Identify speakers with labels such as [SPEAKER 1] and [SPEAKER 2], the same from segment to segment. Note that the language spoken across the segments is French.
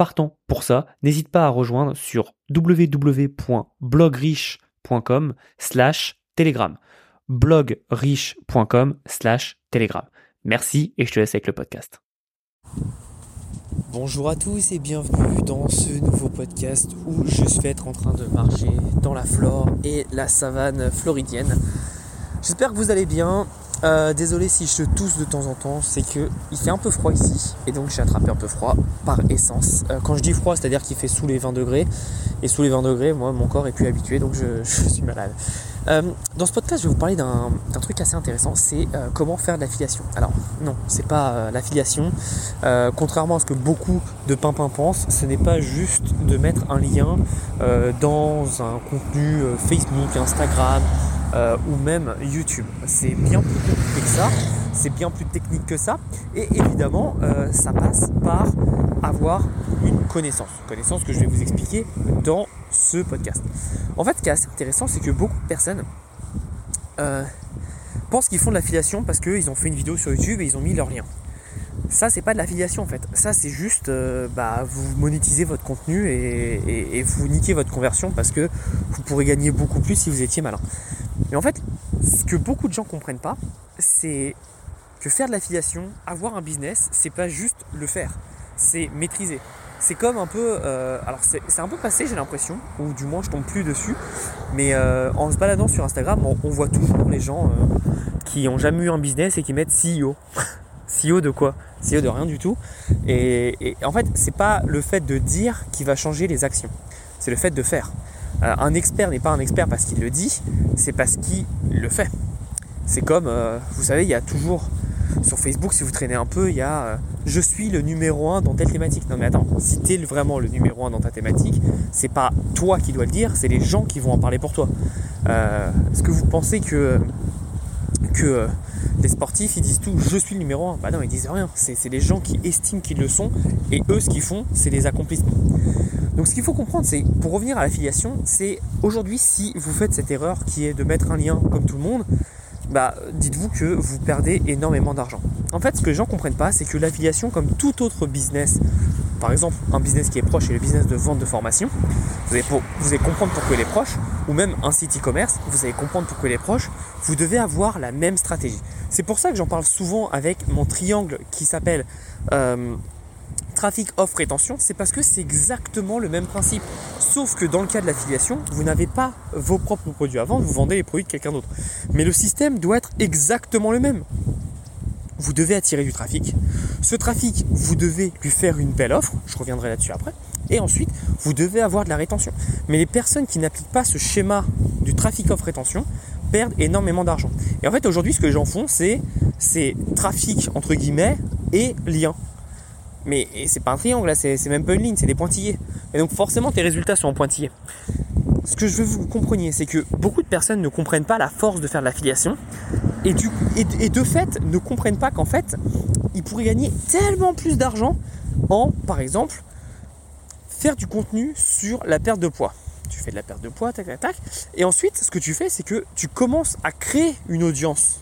[SPEAKER 1] partant pour ça, n'hésite pas à rejoindre sur www.blogriche.com slash telegram. blogriche.com slash telegram. Merci et je te laisse avec le podcast.
[SPEAKER 2] Bonjour à tous et bienvenue dans ce nouveau podcast où je vais être en train de marcher dans la flore et la savane floridienne. J'espère que vous allez bien. Euh, désolé si je tousse de temps en temps, c'est que il fait un peu froid ici et donc j'ai attrapé un peu froid par essence. Euh, quand je dis froid, c'est-à-dire qu'il fait sous les 20 degrés et sous les 20 degrés, moi mon corps est plus habitué donc je, suis malade. Euh, dans ce podcast, je vais vous parler d'un truc assez intéressant, c'est comment faire de l'affiliation. Alors non, c'est pas l'affiliation. contrairement à ce que beaucoup de pimpins pensent, ce n'est pas juste de mettre un lien dans un contenu Facebook, Instagram euh, ou même YouTube. C'est bien plus compliqué que ça, c'est bien plus technique que ça, et évidemment, euh, ça passe par avoir une connaissance. Connaissance que je vais vous expliquer dans ce podcast. En fait, ce qui est assez intéressant, c'est que beaucoup de personnes euh, pensent qu'ils font de l'affiliation parce qu'ils ont fait une vidéo sur YouTube et ils ont mis leur lien. Ça, c'est pas de l'affiliation en fait. Ça, c'est juste, bah, vous monétisez votre contenu et, et, vous niquez votre conversion parce que vous pourrez gagner beaucoup plus si vous étiez malin. Mais en fait, ce que beaucoup de gens comprennent pas, c'est que faire de l'affiliation, avoir un business, c'est pas juste le faire, c'est maîtriser. C'est comme un peu, euh, alors c'est un peu passé, j'ai l'impression, ou du moins je tombe plus dessus, mais euh, en se baladant sur Instagram, on, voit toujours les gens euh, qui ont jamais eu un business et qui mettent CEO. CEO de quoi? CEO de rien du tout. Et, et en fait, c'est pas le fait de dire qui va changer les actions, c'est le fait de faire. Euh, un expert n'est pas un expert parce qu'il le dit, c'est parce qu'il le fait. C'est comme, euh, vous savez, il y a toujours sur Facebook, si vous traînez un peu, il y a euh, je suis le numéro un dans telle thématique. Non mais attends, si tu es vraiment le numéro un dans ta thématique, c'est pas toi qui dois le dire, c'est les gens qui vont en parler pour toi. Est-ce que vous pensez que, que les sportifs ils disent tout je suis le numéro un Bah non, ils disent rien. C'est les gens qui estiment qu'ils le sont et eux ce qu'ils font, c'est les accomplissements. Donc ce qu'il faut comprendre, c'est pour revenir à l'affiliation, c'est aujourd'hui si vous faites cette erreur qui est de mettre un lien comme tout le monde, bah dites-vous que vous perdez énormément d'argent. En fait, ce que les gens ne comprennent pas, c'est que l'affiliation, comme tout autre business, par exemple un business qui est proche et le business de vente de formation, vous allez, vous comprendre pourquoi il est proche, ou même un site e-commerce, vous allez comprendre pourquoi il est proche, vous devez avoir la même stratégie. C'est pour ça que j'en parle souvent avec mon triangle qui s'appelle euh, trafic, offre, rétention, c'est parce que c'est exactement le même principe. Sauf que dans le cas de l'affiliation, vous n'avez pas vos propres produits à vendre, vous vendez les produits de quelqu'un d'autre. Mais le système doit être exactement le même. Vous devez attirer du trafic. Ce trafic, vous devez lui faire une belle offre, je reviendrai là-dessus après. Et ensuite, vous devez avoir de la rétention. Mais les personnes qui n'appliquent pas ce schéma du trafic offre rétention perdent énormément d'argent. Et en fait, aujourd'hui, ce que les gens font, c'est, c'est trafic entre guillemets et lien. Mais c'est pas un triangle là, c'est même pas une ligne, c'est des pointillés. Et donc forcément tes résultats sont en pointillés. Ce que je veux que vous compreniez, c'est que beaucoup de personnes ne comprennent pas la force de faire de l'affiliation et, et, de fait ne comprennent pas qu'en fait ils pourraient gagner tellement plus d'argent en, par exemple, faire du contenu sur la perte de poids. Tu fais de la perte de poids, tac, tac, tac. Et ensuite, ce que tu fais, c'est que tu commences à créer une audience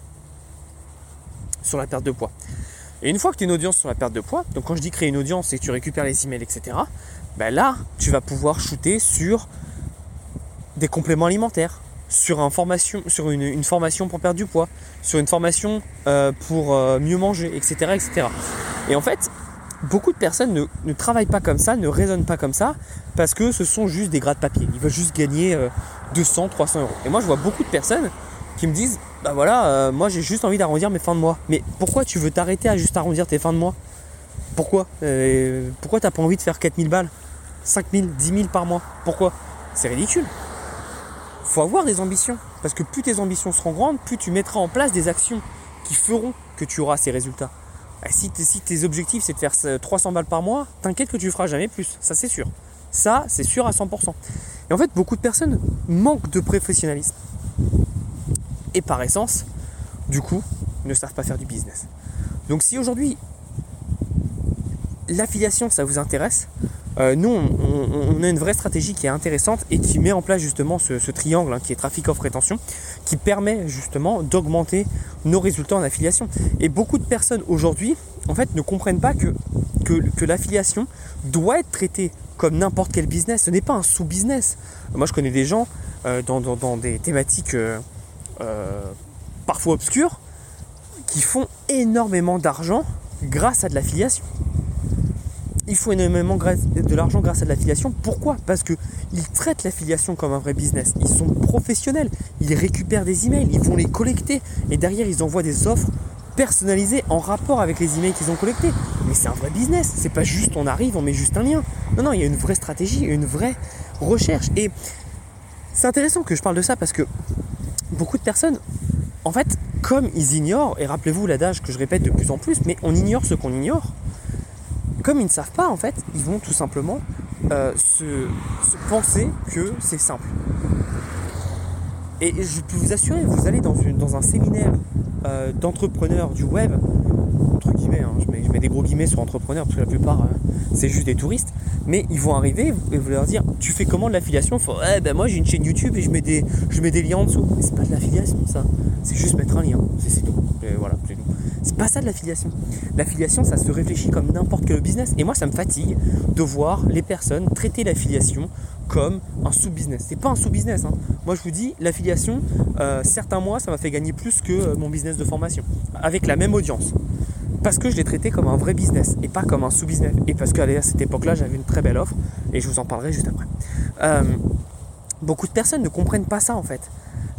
[SPEAKER 2] sur la perte de poids. Et une fois que tu as une audience sur la perte de poids, donc quand je dis créer une audience, c'est que tu récupères les emails, etc. Ben là, tu vas pouvoir shooter sur des compléments alimentaires, sur une, formation pour perdre du poids, sur une formation euh, pour euh, mieux manger, etc., etc. Et en fait, beaucoup de personnes ne, travaillent pas comme ça, ne raisonnent pas comme ça, parce que ce sont juste des gras de papier. Ils veulent juste gagner 200, euh, 300 euros. Et moi, je vois beaucoup de personnes qui me disent bah voilà, euh, moi j'ai juste envie d'arrondir mes fins de mois. Mais pourquoi tu veux t'arrêter à juste arrondir tes fins de mois? Pourquoi? Euh, Pourquoi t'as pas envie de faire 4000 balles? 5000, 10 000 par mois? Pourquoi? C'est ridicule. Faut avoir des ambitions. Parce que plus tes ambitions seront grandes, plus tu mettras en place des actions qui feront que tu auras ces résultats. si, si tes objectifs c'est de faire 300 balles par mois, t'inquiète que tu feras jamais plus. Ça c'est sûr. Ça c'est sûr à 100%. Et en fait, beaucoup de personnes manquent de professionnalisme. Et par essence, du coup, ne savent pas faire du business. Donc si aujourd'hui l'affiliation, ça vous intéresse, euh, nous, on, a une vraie stratégie qui est intéressante et qui met en place justement ce, triangle hein, qui est trafic offre rétention, qui permet justement d'augmenter nos résultats en affiliation. Et beaucoup de personnes aujourd'hui, en fait, ne comprennent pas que, que, l'affiliation doit être traitée comme n'importe quel business. Ce n'est pas un sous-business. Moi, je connais des gens euh, dans, des thématiques euh, parfois obscures qui font énormément d'argent grâce à de l'affiliation il faut énormément de l'argent grâce à de l'affiliation. Pourquoi? Parce qu'ils traitent l'affiliation comme un vrai business. Ils sont professionnels. Ils récupèrent des emails, ils vont les collecter et derrière ils envoient des offres personnalisées en rapport avec les emails qu'ils ont collectés. Mais c'est un vrai business. C'est pas juste on arrive, on met juste un lien. Non, non, il y a une vraie stratégie, une vraie recherche. Et c'est intéressant que je parle de ça parce que beaucoup de personnes, en fait, comme ils ignorent, et rappelez-vous l'adage que je répète de plus en plus, mais on ignore ce qu'on ignore comme ils ne savent pas, en fait, ils vont tout simplement euh, se, penser que c'est simple. Et je peux vous assurer, vous allez dans, un séminaire euh, d'entrepreneurs du web, entre guillemets, hein, je, mets, des gros guillemets sur entrepreneurs parce que la plupart euh, c'est juste des touristes, mais ils vont arriver et vous leur dire tu fais comment de l'affiliation? Eh ben moi j'ai une chaîne YouTube et je mets des, je mets des liens en dessous. Mais c'est pas de l'affiliation ça, c'est juste mettre un lien, c'est tout. Et voilà, c'est tout. C'est pas ça de l'affiliation. L'affiliation, ça se réfléchit comme n'importe quel business. Et moi, ça me fatigue de voir les personnes traiter l'affiliation comme un sous-business. C'est pas un sous-business. Hein. Moi, je vous dis, l'affiliation, euh, certains mois, ça m'a fait gagner plus que euh, mon business de formation, avec la même audience. Parce que je l'ai traité comme un vrai business et pas comme un sous-business. Et parce qu'à cette époque-là, j'avais une très belle offre et je vous en parlerai juste après. Euh, beaucoup de personnes ne comprennent pas ça en fait.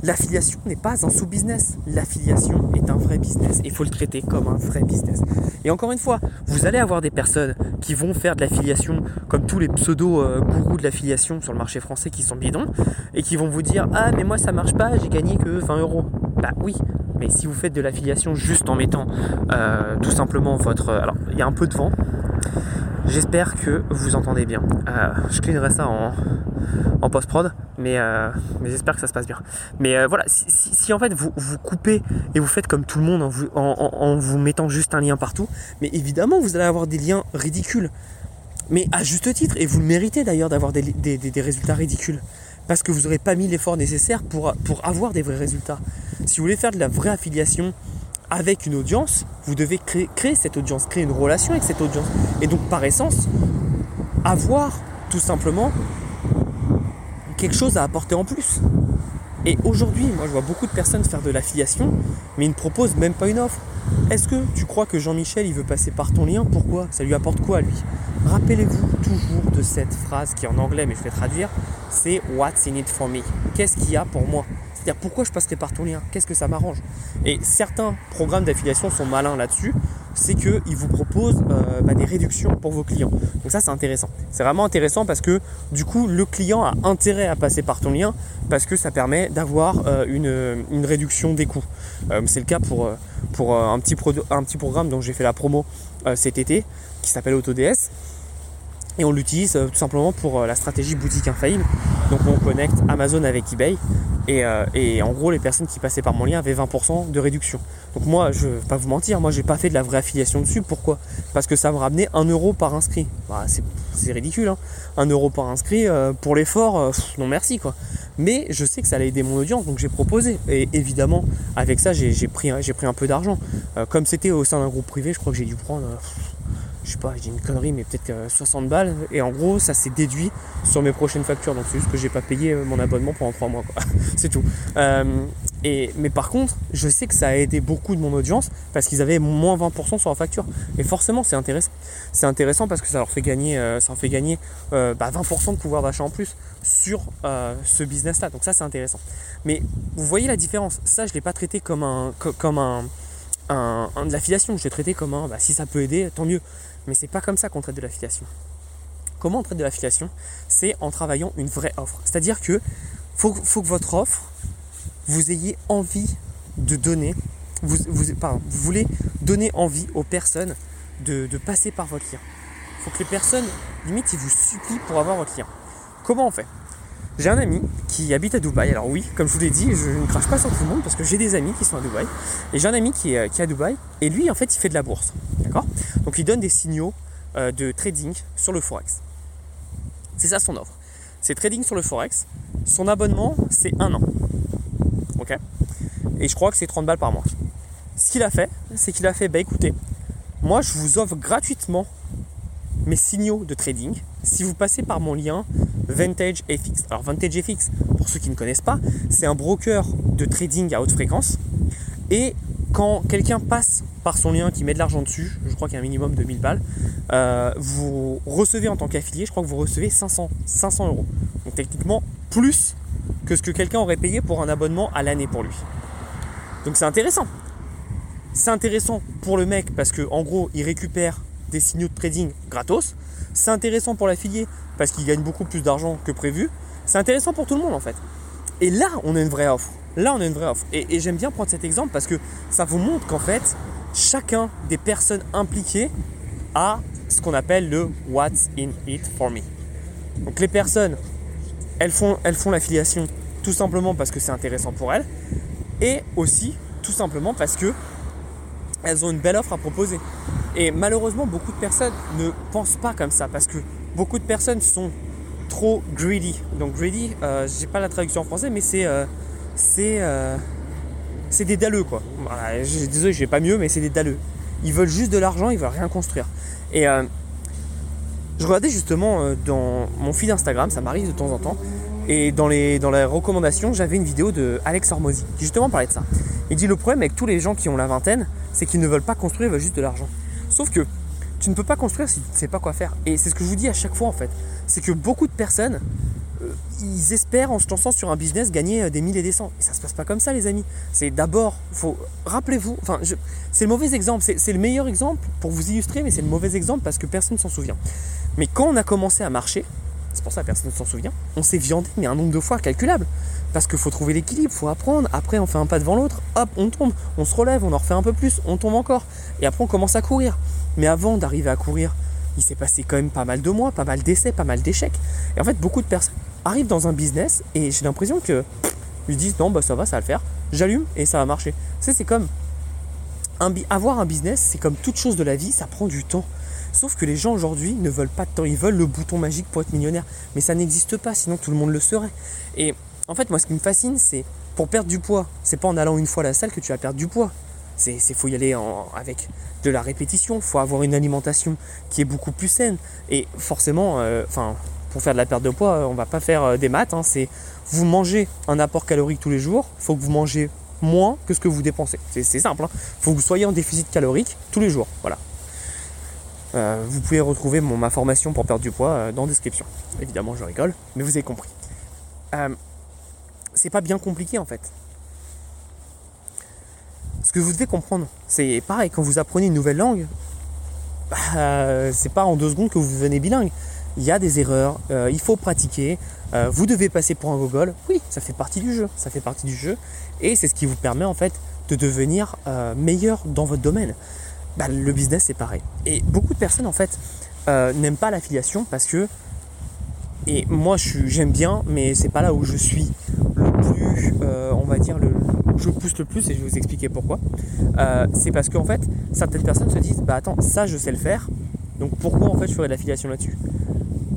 [SPEAKER 2] L'affiliation n'est pas un sous-business. L'affiliation est un vrai business. Il faut le traiter comme un vrai business. Et encore une fois, vous allez avoir des personnes qui vont faire de l'affiliation comme tous les pseudo-gourous de l'affiliation sur le marché français qui sont bidons et qui vont vous dire Ah, mais moi ça marche pas, j'ai gagné que 20 euros. Bah oui, mais si vous faites de l'affiliation juste en mettant euh, tout simplement votre. Alors, il y a un peu de vent. J'espère que vous entendez bien. Euh, je cleanerai ça en, en post-prod, mais, euh, mais j'espère que ça se passe bien. Mais euh, voilà, si, en fait vous, vous coupez et vous faites comme tout le monde en vous, en, vous mettant juste un lien partout, mais évidemment vous allez avoir des liens ridicules. Mais à juste titre, et vous le méritez d'ailleurs d'avoir des, des, résultats ridicules. Parce que vous n'aurez pas mis l'effort nécessaire pour, avoir des vrais résultats. Si vous voulez faire de la vraie affiliation, avec une audience, vous devez créer, cette audience, créer une relation avec cette audience. Et donc par essence, avoir tout simplement quelque chose à apporter en plus. Et aujourd'hui, moi je vois beaucoup de personnes faire de l'affiliation, mais ils ne proposent même pas une offre. Est-ce que tu crois que Jean-Michel il veut passer par ton lien? Pourquoi? Ça lui apporte quoi lui? Rappelez-vous toujours de cette phrase qui est en anglais, mais je vais traduire. C'est What's in it for me? Qu'est-ce qu'il y a pour moi? C'est-à-dire pourquoi je passerai par ton lien? Qu'est-ce que ça m'arrange? Et certains programmes d'affiliation sont malins là-dessus c'est qu'ils vous proposent euh, bah, des réductions pour vos clients. Donc ça c'est intéressant. C'est vraiment intéressant parce que du coup le client a intérêt à passer par ton lien parce que ça permet d'avoir euh, une, réduction des coûts. Euh, c'est le cas pour, pour un, petit un petit programme dont j'ai fait la promo cet été qui s'appelle AutoDS. Et on l'utilise tout simplement pour la stratégie boutique infaillible. Donc on connecte Amazon avec eBay euh, et, en gros, les personnes qui passaient par mon lien avaient 20% de réduction. Donc moi, je vais pas vous mentir, moi j'ai pas fait de la vraie affiliation dessus. Pourquoi? Parce que ça me ramenait 1 euro par inscrit. Bah, c'est ridicule, hein 1 euro par inscrit euh, pour l'effort, euh, non merci quoi. Mais je sais que ça allait aider mon audience, donc j'ai proposé. Et évidemment, avec ça, j'ai pris un peu d'argent. comme c'était au sein d'un groupe privé, je crois que j'ai dû prendre je sais pas, j'ai une connerie, mais peut-être 60 balles. Et en gros, ça s'est déduit sur mes prochaines factures. Donc c'est juste que j'ai pas payé euh, mon abonnement pendant 3 mois. c'est tout. Euh, et, mais par contre, je sais que ça a aidé beaucoup de mon audience parce qu'ils avaient moins 20% sur la facture. Et forcément, c'est intéressant. C'est intéressant parce que ça leur fait gagner, euh, ça fait gagner 20% bah, de pouvoir d'achat en plus sur ce business-là. Donc ça, c'est intéressant. Mais vous voyez la différence. Ça, je l'ai pas traité comme un, comme un, de l'affiliation. Je l'ai traité comme un, bah, si ça peut aider, tant mieux. Mais c'est pas comme ça qu'on traite de l'affiliation. Comment on traite de l'affiliation? C'est en travaillant une vraie offre. C'est-à-dire que faut, faut que votre offre, vous ayez envie de donner, vous, vous, vous voulez donner envie aux personnes de, passer par votre lien. Il faut que les personnes, limite, ils vous supplient pour avoir votre lien. Comment on fait? J'ai un ami qui habite à Dubaï. Alors oui, comme je vous l'ai dit, je ne crache pas sur tout le monde parce que j'ai des amis qui sont à Dubaï. Et j'ai un ami qui est, est à Dubaï. Et lui, en fait, il fait de la bourse. D'accord? Donc il donne des signaux euh, de trading sur le Forex. C'est ça son offre. C'est trading sur le Forex. Son abonnement, c'est un an. Ok? Et je crois que c'est 30 balles par mois. Ce qu'il a fait, c'est qu'il a fait, bah écoutez, moi je vous offre gratuitement mes signaux de trading si vous passez par mon lien Vantage FX. Alors Vantage FX, pour ceux qui ne connaissent pas, c'est un broker de trading à haute fréquence. Et quand quelqu'un passe par son lien, qui met de l'argent dessus, je crois qu'il y a un minimum de 1000 balles, euh, vous recevez en tant qu'affilié, je crois que vous recevez 500, 500 euros. Donc techniquement, plus que ce que quelqu'un aurait payé pour un abonnement à l'année pour lui. Donc c'est intéressant. C'est intéressant pour le mec parce que en gros, il récupère des signaux de trading gratos. C'est intéressant pour l'affilié parce qu'il gagne beaucoup plus d'argent que prévu. C'est intéressant pour tout le monde en fait. Et là, on a une vraie offre. Là, on a une vraie offre. Et, j'aime bien prendre cet exemple parce que ça vous montre qu'en fait, chacun des personnes impliquées a ce qu'on appelle le What's in it for me. Donc les personnes, elles font, elles font l'affiliation tout simplement parce que c'est intéressant pour elles et aussi tout simplement parce que elles ont une belle offre à proposer. Et malheureusement, beaucoup de personnes ne pensent pas comme ça parce que beaucoup de personnes sont trop greedy. Donc greedy, euh, j'ai pas la traduction en français, mais c'est euh, euh, c'est des dalleux quoi. Voilà, désolé, j'ai pas mieux, mais c'est des dalleux. Ils veulent juste de l'argent, ils veulent rien construire. Et je regardais justement dans mon feed Instagram, ça m'arrive de temps en temps, et dans les, dans les recommandations, j'avais une vidéo de Alex Hormozy qui justement parlait de ça. Il dit le problème avec tous les gens qui ont la vingtaine, c'est qu'ils ne veulent pas construire, ils veulent juste de l'argent. Sauf que tu ne peux pas construire si tu ne sais pas quoi faire. Et c'est ce que je vous dis à chaque fois en fait. C'est que beaucoup de personnes, euh, ils espèrent en se lançant sur un business gagner euh, des mille et des cents. Et ça se passe pas comme ça les amis. C'est d'abord, faut rappelez-vous, enfin c'est le mauvais exemple, c'est le meilleur exemple pour vous illustrer, mais c'est le mauvais exemple parce que personne ne s'en souvient. Mais quand on a commencé à marcher, c'est pour ça que personne ne s'en souvient, on s'est viandé mais un nombre de fois calculable. Parce qu'il faut trouver l'équilibre, il faut apprendre. Après, on fait un pas devant l'autre, hop, on tombe, on se relève, on en refait un peu plus, on tombe encore. Et après, on commence à courir. Mais avant d'arriver à courir, il s'est passé quand même pas mal de mois, pas mal d'essais, pas mal d'échecs. Et en fait, beaucoup de personnes arrivent dans un business et j'ai l'impression que ils disent non, bah ça va, ça va le faire. J'allume et ça va marcher. Tu c'est comme avoir un business, c'est comme toute chose de la vie, ça prend du temps. Sauf que les gens aujourd'hui ne veulent pas de temps, ils veulent le bouton magique pour être millionnaire. Mais ça n'existe pas, sinon tout le monde le serait. Et en fait, moi, ce qui me fascine, c'est pour perdre du poids, c'est pas en allant une fois à la salle que tu vas perdre du poids. C'est faut y aller avec de la répétition, faut avoir une alimentation qui est beaucoup plus saine. Et forcément, euh, enfin, pour faire de la perte de poids, on va pas faire euh, des maths. Hein, c'est vous mangez un apport calorique tous les jours, faut que vous mangez moins que ce que vous dépensez. C'est simple. Hein. Faut que vous soyez en déficit calorique tous les jours. Voilà. Euh, vous pouvez retrouver ma formation pour perdre du poids dans la description. Évidemment, je rigole, mais vous avez compris c'est pas bien compliqué en fait. Ce que vous devez comprendre, c'est pareil, quand vous apprenez une nouvelle langue, bah, c'est pas en deux secondes que vous devenez bilingue. Il y a des erreurs, euh, il faut pratiquer, euh, vous devez passer pour un gogol. Oui, ça fait partie du jeu, ça fait partie du jeu. Et c'est ce qui vous permet en fait de devenir euh, meilleur dans votre domaine. Bah, le business c'est pareil. Et beaucoup de personnes en fait n'aiment pas l'affiliation parce que et moi j'aime bien mais c'est pas là où je suis plus, euh, on va dire, le, je pousse le plus et je vais vous expliquer pourquoi. Euh, c'est parce qu'en fait, certaines personnes se disent, bah attends, ça je sais le faire, donc pourquoi en fait je ferais de l'affiliation là-dessus?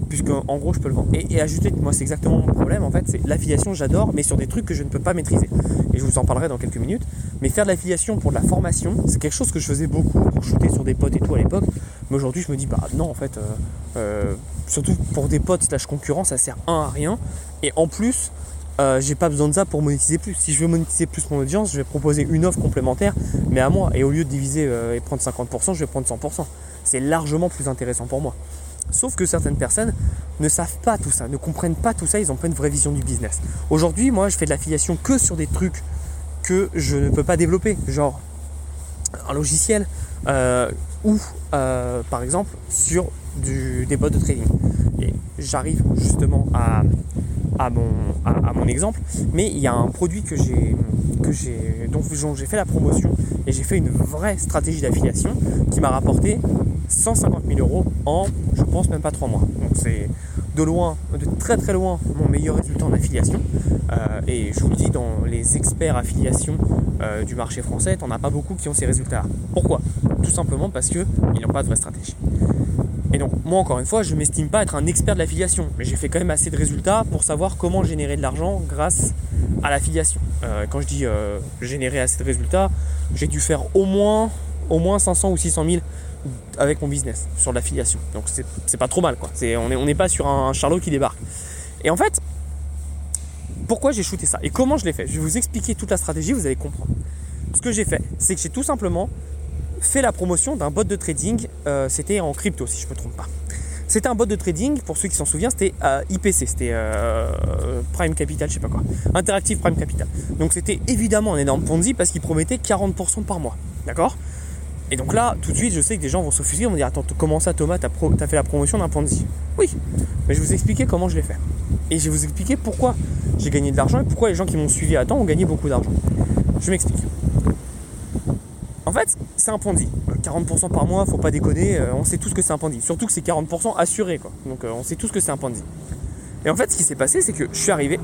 [SPEAKER 2] Puisque en gros je peux le vendre. Et, et ajouter, moi c'est exactement mon problème en fait, c'est l'affiliation j'adore, mais sur des trucs que je ne peux pas maîtriser. Et je vous en parlerai dans quelques minutes. Mais faire de l'affiliation pour de la formation, c'est quelque chose que je faisais beaucoup pour shooter sur des potes et tout à l'époque. Mais aujourd'hui je me dis, bah non en fait, euh, surtout pour des potes slash concurrents, ça sert un à rien. Et en plus, euh, j'ai pas besoin de ça pour monétiser plus. Si je veux monétiser plus mon audience, je vais proposer une offre complémentaire, mais à moi. Et au lieu de diviser euh, et prendre 50%, je vais prendre 100%. C'est largement plus intéressant pour moi. Sauf que certaines personnes ne savent pas tout ça, ne comprennent pas tout ça, ils n'ont pas une vraie vision du business. Aujourd'hui, moi, je fais de l'affiliation que sur des trucs que je ne peux pas développer, genre un logiciel euh, ou par exemple sur des bots de trading. Et j'arrive justement à, à mon, exemple, mais il y a un produit que j'ai que j'ai dont j'ai fait la promotion et j'ai fait une vraie stratégie d'affiliation qui m'a rapporté 150 000 euros en je pense même pas 3 mois. Donc c'est de loin, de très très loin, mon meilleur résultat en affiliation. Euh, et je vous le dis, dans les experts affiliation euh, du marché français, t'en as pas beaucoup qui ont ces résultats-là. Pourquoi? Tout simplement parce qu'ils n'ont pas de vraie stratégie. Et donc, moi, encore une fois, je ne m'estime pas être un expert de l'affiliation, mais j'ai fait quand même assez de résultats pour savoir comment générer de l'argent grâce à l'affiliation. Euh, quand je dis générer assez de résultats, j'ai dû faire au moins, au moins 500 ou 600 000 avec mon business sur l'affiliation. Donc c'est pas trop mal quoi. on n'est pas sur un charlot qui débarque. Et en fait, pourquoi j'ai shooté ça? Et comment je l'ai fait? Je vais vous expliquer toute la stratégie, vous allez comprendre. Ce que j'ai fait, c'est que j'ai tout simplement fait la promotion d'un bot de trading. Euh, c'était en crypto si je ne me trompe pas. C'était un bot de trading, pour ceux qui s'en souviennent, c'était euh, IPC, c'était euh, Prime Capital, je sais pas quoi. Interactive Prime Capital. Donc c'était évidemment un énorme Ponzi parce qu'il promettait 40% par mois. D'accord? Et donc là, tout de suite, je sais que des gens vont se fuser, vont dire Attends, comment ça, Thomas, t'as, as fait la promotion d'un Ponzi? Oui, mais je vais vous expliquer comment je l'ai fait. Et je vais vous expliquer pourquoi j'ai gagné de l'argent et pourquoi les gens qui m'ont suivi à temps ont gagné beaucoup d'argent. Je m'explique. En fait, c'est un Ponzi. 40% par mois, faut pas déconner, euh, on sait tous que c'est un Ponzi. Surtout que c'est 40% assuré, quoi. Donc euh, on sait tous que c'est un Ponzi. Et en fait, ce qui s'est passé, c'est que je suis arrivé,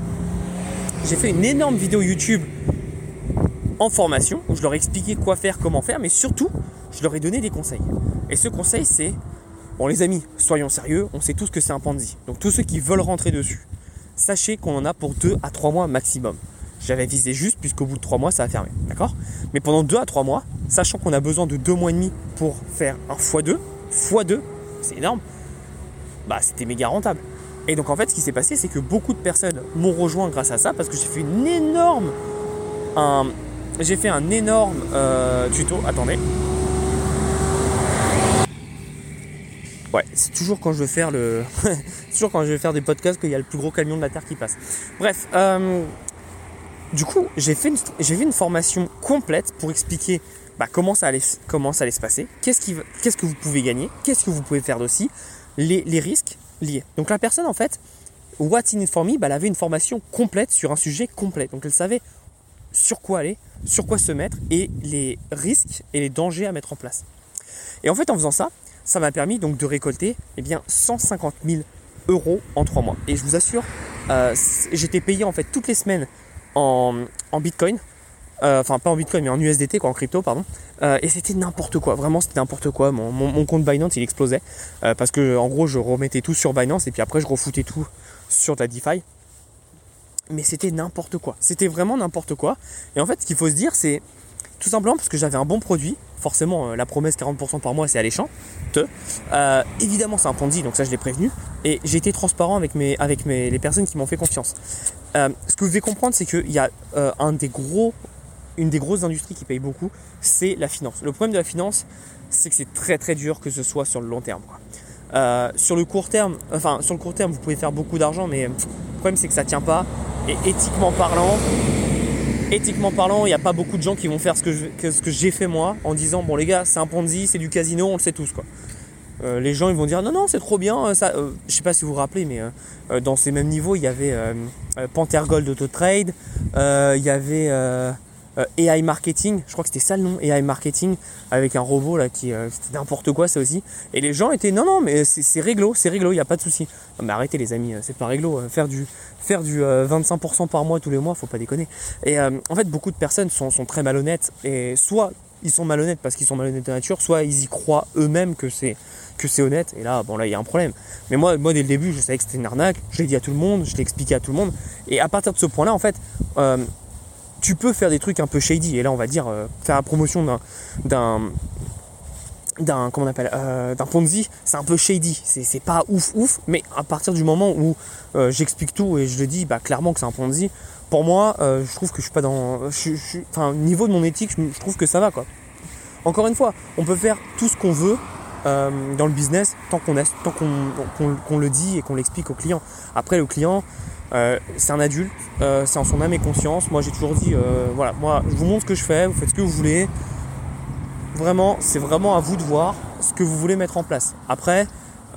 [SPEAKER 2] j'ai fait une énorme vidéo YouTube en formation où je leur ai expliqué quoi faire, comment faire, mais surtout, je leur ai donné des conseils. Et ce conseil, c'est bon, les amis, soyons sérieux, on sait tous que c'est un Ponzi. Donc, tous ceux qui veulent rentrer dessus, sachez qu'on en a pour 2 à 3 mois maximum. J'avais visé juste, puisqu'au bout de 3 mois, ça a fermé. D'accord? Mais pendant 2 à 3 mois, sachant qu'on a besoin de 2 mois et demi pour faire un x2, x2, c'est énorme, bah c'était méga rentable. Et donc en fait, ce qui s'est passé, c'est que beaucoup de personnes m'ont rejoint grâce à ça, parce que j'ai fait une énorme, un, j'ai fait un énorme euh, tuto. Attendez. Ouais, c'est toujours quand je veux faire le, toujours quand je vais faire des podcasts qu'il y a le plus gros camion de la terre qui passe. Bref, euh, du coup, j'ai fait une, j'ai fait une formation complète pour expliquer bah, comment ça allait, comment ça allait se passer, qu'est-ce qui, qu'est-ce que vous pouvez gagner, qu'est-ce que vous pouvez faire aussi, les, les risques liés. Donc la personne en fait, What's in it for bah, elle avait une formation complète sur un sujet complet. Donc elle savait sur quoi aller, sur quoi se mettre et les risques et les dangers à mettre en place. Et en fait, en faisant ça, ça m'a permis donc de récolter eh bien, 150 000 euros en 3 mois. Et je vous assure, euh, j'étais payé en fait toutes les semaines en, Bitcoin. Euh, enfin, pas en Bitcoin, mais en USDT, quoi, en crypto, pardon. Euh, et c'était n'importe quoi, vraiment c'était n'importe quoi. Mon, compte Binance il explosait parce que en gros je remettais tout sur Binance et puis après je refoutais tout sur la DeFi mais c'était n'importe quoi. C'était vraiment n'importe quoi. Et en fait, ce qu'il faut se dire, c'est tout simplement parce que j'avais un bon produit. Forcément, euh, la promesse 40% par mois, c'est alléchant. Euh, évidemment, c'est un Ponzi, donc ça, je l'ai prévenu. Et j'ai été transparent avec, mes, avec mes, les personnes qui m'ont fait confiance. Euh, ce que vous devez comprendre, c'est qu'il y a un des gros, une des grosses industries qui paye beaucoup, c'est la finance. Le problème de la finance, c'est que c'est très très dur que ce soit sur le long terme. sur le court terme, enfin sur le court terme, vous pouvez faire beaucoup d'argent, mais le problème c'est que ça tient pas. Et éthiquement parlant, éthiquement parlant, il n'y a pas beaucoup de gens qui vont faire ce que, ce que j'ai fait moi en disant bon les gars c'est un Ponzi, c'est du casino, on le sait tous quoi. Euh, les gens ils vont dire non non c'est trop bien euh, ça euh, je sais pas si vous vous rappelez mais dans ces mêmes niveaux il y avait Panther Gold Auto Trade il y avait euh, AI marketing, je crois que c'était ça le nom, AI marketing, avec un robot là qui euh, c'était n'importe quoi ça aussi. Et les gens étaient non non mais c'est réglo, c'est réglo, il n'y a pas de souci. Mais arrêtez les amis, euh, c'est pas réglo. Faire du faire du 25% par mois tous les mois, faut pas déconner. Et en fait beaucoup de personnes sont, sont très malhonnêtes et soit ils sont malhonnêtes parce qu'ils sont malhonnêtes de nature, soit ils y croient eux-mêmes que c'est que c'est honnête. Et là, bon là, il y a un problème. Mais moi, moi dès le début, je savais que c'était une arnaque. Je l'ai dit à tout le monde, je l'ai expliqué à tout le monde. Et à partir de ce point-là, en fait, tu peux faire des trucs un peu shady. Et là, on va dire, euh, faire la promotion d'un, d'un, d'un, comment on appelle, euh, d'un Ponzi, c'est un peu shady. C'est, pas ouf, ouf. Mais à partir du moment où euh, j'explique tout et je le dis, bah, clairement que c'est un Ponzi, pour moi, je trouve que je suis pas dans, je, enfin, niveau de mon éthique, je, trouve que ça va, quoi. Encore une fois, on peut faire tout ce qu'on veut. dans le business tant qu'on le dit et qu'on l'explique au client. Après le client, euh, c'est un adulte, euh, c'est en son âme et conscience. Moi j'ai toujours dit, euh, voilà, moi je vous montre ce que je fais, vous faites ce que vous voulez. Vraiment, c'est vraiment à vous de voir ce que vous voulez mettre en place. Après,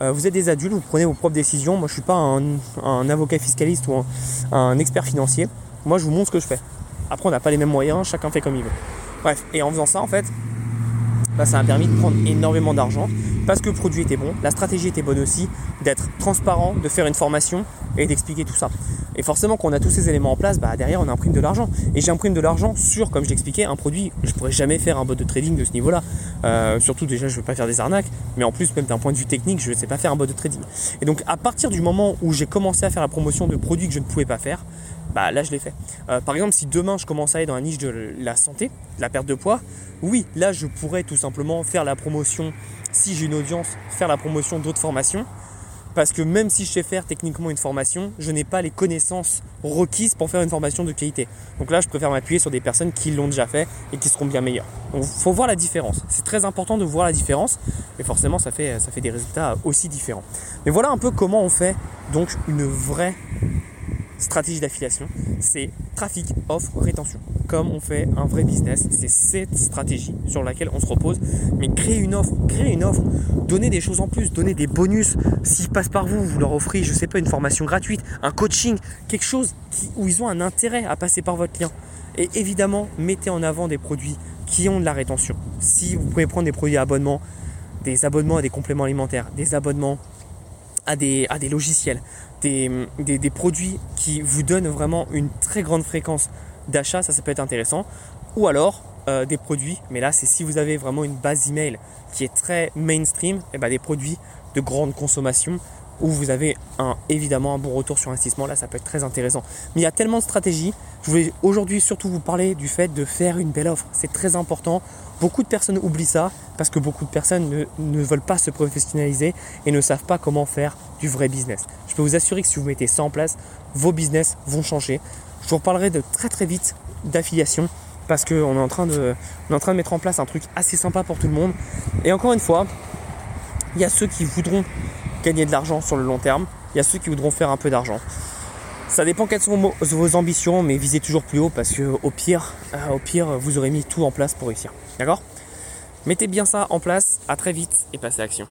[SPEAKER 2] vous êtes des adultes, vous prenez vos propres décisions. Moi je suis pas un, avocat fiscaliste ou un, expert financier. Moi je vous montre ce que je fais. Après on n'a pas les mêmes moyens, chacun fait comme il veut. Bref, et en faisant ça en fait, bah, ça m'a permis de prendre énormément d'argent. parce que le produit était bon, la stratégie était bonne aussi, d'être transparent, de faire une formation et d'expliquer tout ça. Et forcément, quand on a tous ces éléments en place, bah, derrière, on imprime de l'argent. Et j'imprime de l'argent sur, comme je l'expliquais, un produit. Je pourrais jamais faire un bot de trading de ce niveau-là. Euh, surtout, déjà, je ne veux pas faire des arnaques. Mais en plus, même d'un point de vue technique, je ne sais pas faire un bot de trading. Et donc, à partir du moment où j'ai commencé à faire la promotion de produits que je ne pouvais pas faire, bah là je l'ai fait. Euh, par exemple, si demain je commence à aller dans la niche de la santé, la perte de poids, oui, là je pourrais tout simplement faire la promotion, si j'ai une audience, faire la promotion d'autres formations. Parce que même si je sais faire techniquement une formation, je n'ai pas les connaissances requises pour faire une formation de qualité. Donc là, je préfère m'appuyer sur des personnes qui l'ont déjà fait et qui seront bien meilleures. Donc il faut voir la différence. C'est très important de voir la différence. Et forcément, ça fait, ça fait des résultats aussi différents. Mais voilà un peu comment on fait donc une vraie stratégie d'affiliation, c'est trafic, offre, rétention. On fait un vrai business, c'est cette stratégie sur laquelle on se repose. Mais créer une offre, créer une offre, donner des choses en plus, donner des bonus. S'ils passent par vous, vous leur offrez, je sais pas, une formation gratuite, un coaching, quelque chose où ils ont un intérêt à passer par votre lien. Et évidemment, mettez en avant des produits qui ont de la rétention. Si vous pouvez prendre des produits à abonnement, des abonnements à des compléments alimentaires, des abonnements à des, à des logiciels, des, produits qui vous donnent vraiment une très grande fréquence d'achat, ça, ça peut être intéressant. Ou alors euh, des produits, mais là c'est si vous avez vraiment une base email qui est très mainstream, et eh ben des produits de grande consommation où vous avez un, évidemment un bon retour sur investissement. Là, ça peut être très intéressant. Mais il y a tellement de stratégies. Je voulais aujourd'hui surtout vous parler du fait de faire une belle offre. C'est très important. Beaucoup de personnes oublient ça parce que beaucoup de personnes ne, ne, veulent pas se professionnaliser et ne savent pas comment faire du vrai business. Je peux vous assurer que si vous mettez ça en place, vos business vont changer. Je vous reparlerai de très très vite d'affiliation parce qu'on est, en train de, on est en train de mettre en place un truc assez sympa pour tout le monde. Et encore une fois, il y a ceux qui voudront gagner de l'argent sur le long terme. Il y a ceux qui voudront faire un peu d'argent. Ça dépend quelles sont vos ambitions, mais visez toujours plus haut parce que au pire, euh, au pire, vous aurez mis tout en place pour réussir. D'accord? Mettez bien ça en place. À très vite et passez à l'action.